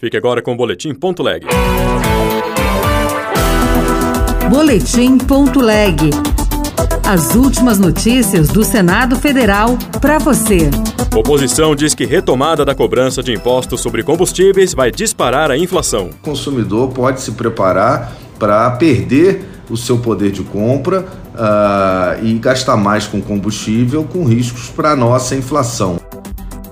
Fique agora com o Boletim Ponto Leg. Boletim Ponto Leg. As últimas notícias do Senado Federal para você. Oposição diz que retomada da cobrança de impostos sobre combustíveis vai disparar a inflação. O consumidor pode se preparar para perder o seu poder de compra uh, e gastar mais com combustível, com riscos para a nossa inflação.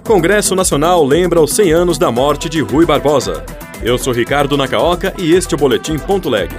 Congresso Nacional lembra os 100 anos da morte de Rui Barbosa. Eu sou Ricardo Nacaoca e este é o Boletim Ponto Leg.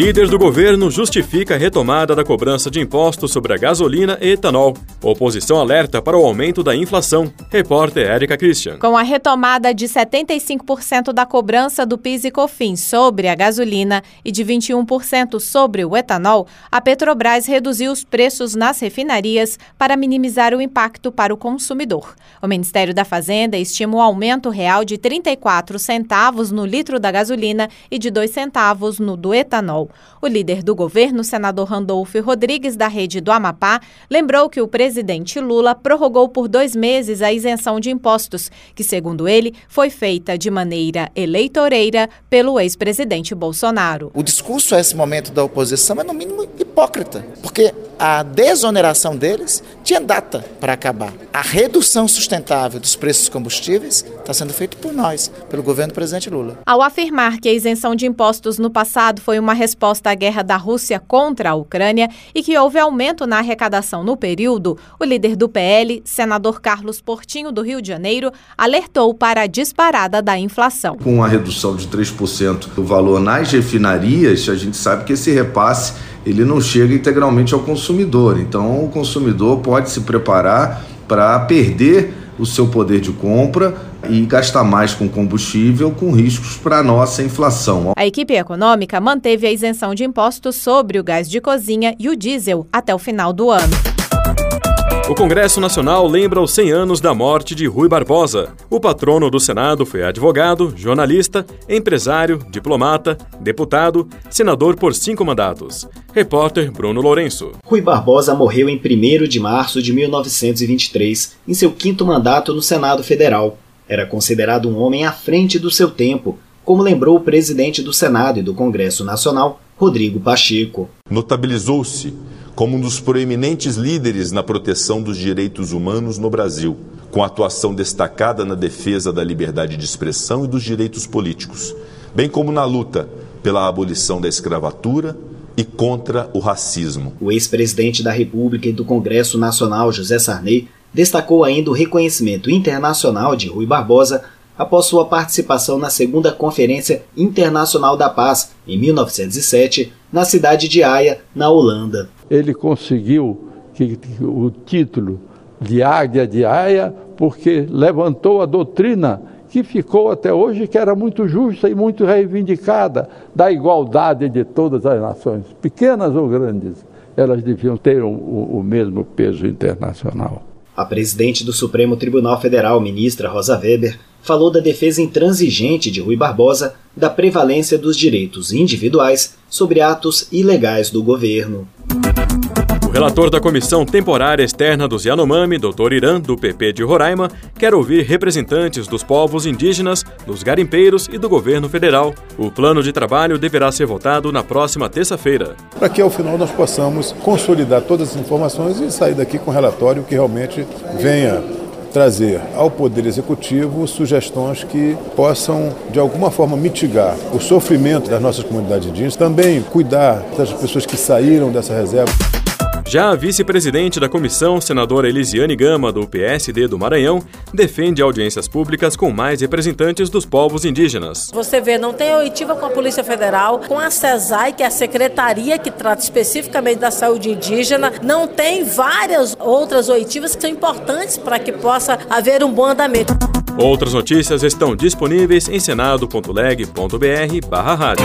Líder do governo justifica a retomada da cobrança de impostos sobre a gasolina e etanol. Oposição alerta para o aumento da inflação. Repórter Érica Christian. Com a retomada de 75% da cobrança do PIS e COFINS sobre a gasolina e de 21% sobre o etanol, a Petrobras reduziu os preços nas refinarias para minimizar o impacto para o consumidor. O Ministério da Fazenda estima um aumento real de 34 centavos no litro da gasolina e de 2 centavos no do etanol. O líder do governo, senador Randolfo Rodrigues, da rede do Amapá, lembrou que o presidente Lula prorrogou por dois meses a isenção de impostos, que, segundo ele, foi feita de maneira eleitoreira pelo ex-presidente Bolsonaro. O discurso a esse momento da oposição é, no mínimo, hipócrita, porque a desoneração deles tinha data para acabar. A redução sustentável dos preços dos combustíveis está sendo feita por nós, pelo governo do presidente Lula. Ao afirmar que a isenção de impostos no passado foi uma resposta à guerra da Rússia contra a Ucrânia e que houve aumento na arrecadação no período, o líder do PL, senador Carlos Portinho do Rio de Janeiro, alertou para a disparada da inflação. Com a redução de 3% do valor nas refinarias, a gente sabe que esse repasse ele não chega integralmente ao consumidor. Então, o consumidor pode se preparar para perder o seu poder de compra e gastar mais com combustível, com riscos para a nossa inflação. A equipe econômica manteve a isenção de impostos sobre o gás de cozinha e o diesel até o final do ano. O Congresso Nacional lembra os 100 anos da morte de Rui Barbosa. O patrono do Senado foi advogado, jornalista, empresário, diplomata, deputado, senador por cinco mandatos. Repórter Bruno Lourenço. Rui Barbosa morreu em 1 de março de 1923, em seu quinto mandato no Senado Federal. Era considerado um homem à frente do seu tempo, como lembrou o presidente do Senado e do Congresso Nacional, Rodrigo Pacheco. Notabilizou-se como um dos proeminentes líderes na proteção dos direitos humanos no Brasil, com atuação destacada na defesa da liberdade de expressão e dos direitos políticos, bem como na luta pela abolição da escravatura e contra o racismo. O ex-presidente da República e do Congresso Nacional, José Sarney, destacou ainda o reconhecimento internacional de Rui Barbosa após sua participação na segunda Conferência Internacional da Paz, em 1907, na cidade de Haia, na Holanda. Ele conseguiu que, o título de Águia de Haia porque levantou a doutrina que ficou até hoje, que era muito justa e muito reivindicada, da igualdade de todas as nações, pequenas ou grandes, elas deviam ter o, o mesmo peso internacional. A presidente do Supremo Tribunal Federal, ministra Rosa Weber, falou da defesa intransigente de Rui Barbosa da prevalência dos direitos individuais sobre atos ilegais do governo. O relator da Comissão Temporária Externa dos Yanomami, Dr. Irã, do PP de Roraima, quer ouvir representantes dos povos indígenas, dos garimpeiros e do governo federal. O plano de trabalho deverá ser votado na próxima terça-feira. Para que ao final nós possamos consolidar todas as informações e sair daqui com um relatório que realmente venha trazer ao Poder Executivo sugestões que possam, de alguma forma, mitigar o sofrimento das nossas comunidades indígenas, também cuidar das pessoas que saíram dessa reserva. Já a vice-presidente da comissão, senadora Elisiane Gama, do PSD do Maranhão, defende audiências públicas com mais representantes dos povos indígenas. Você vê, não tem oitiva com a Polícia Federal, com a CESAI, que é a secretaria que trata especificamente da saúde indígena, não tem várias outras oitivas que são importantes para que possa haver um bom andamento. Outras notícias estão disponíveis em senado.leg.br/rádio.